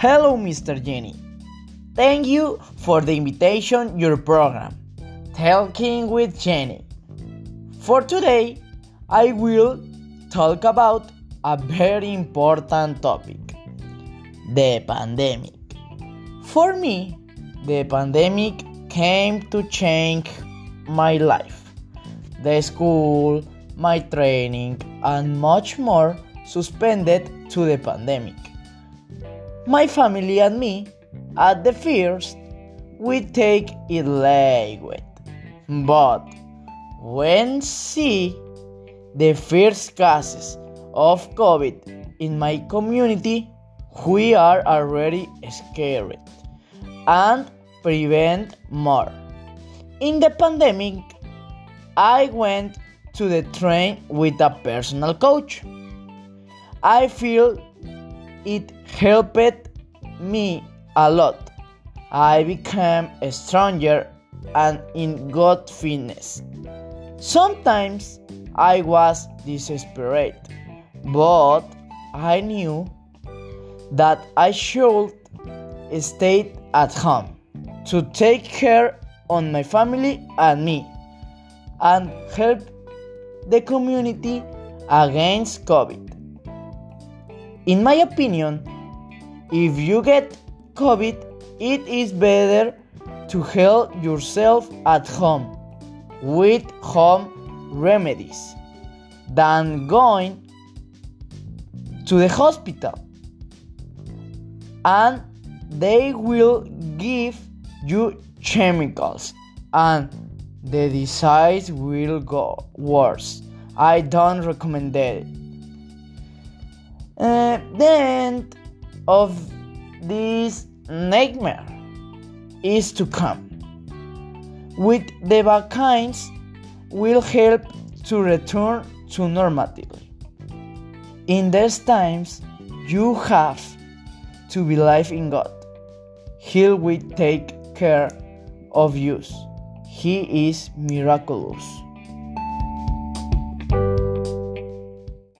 Hello, Mr. Jenny. Thank you for the invitation your program, Talking with Jenny. For today, I will talk about a very important topic the pandemic. For me, the pandemic came to change my life. The school, my training, and much more suspended to the pandemic. My family and me, at the first, we take it lightweight. But when see the first cases of COVID in my community, we are already scared and prevent more. In the pandemic, I went to the train with a personal coach. I feel it helped me a lot. I became stronger and in good fitness. Sometimes I was desperate, but I knew that I should stay at home to take care on my family and me and help the community against COVID. In my opinion, if you get COVID, it is better to help yourself at home with home remedies than going to the hospital and they will give you chemicals and the disease will go worse. I don't recommend it. Uh, the end of this nightmare is to come. With the vaccines will help to return to normality. In these times, you have to believe in God. He will take care of you. He is miraculous.